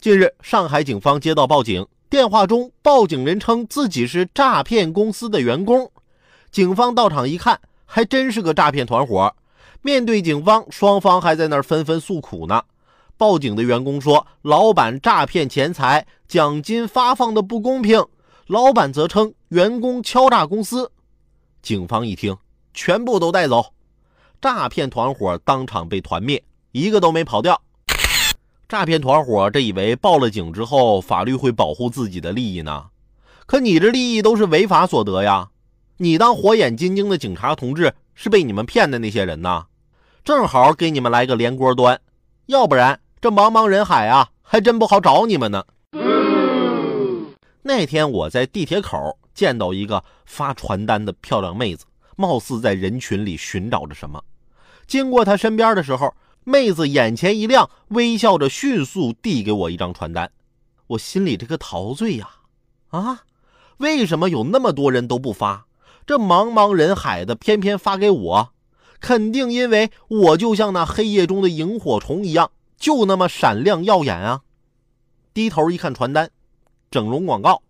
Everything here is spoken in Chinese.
近日，上海警方接到报警，电话中报警人称自己是诈骗公司的员工。警方到场一看，还真是个诈骗团伙。面对警方，双方还在那儿纷纷诉苦呢。报警的员工说，老板诈骗钱财，奖金发放的不公平；老板则称员工敲诈公司。警方一听，全部都带走。诈骗团伙当场被团灭，一个都没跑掉。诈骗团伙这以为报了警之后，法律会保护自己的利益呢？可你这利益都是违法所得呀！你当火眼金睛的警察同志是被你们骗的那些人呐？正好给你们来个连锅端，要不然这茫茫人海啊，还真不好找你们呢。那天我在地铁口见到一个发传单的漂亮妹子，貌似在人群里寻找着什么。经过她身边的时候，妹子眼前一亮，微笑着迅速递给我一张传单。我心里这个陶醉呀！啊，为什么有那么多人都不发？这茫茫人海的，偏偏发给我？肯定因为我就像那黑夜中的萤火虫一样，就那么闪亮耀眼啊！低头一看传单，整容广告，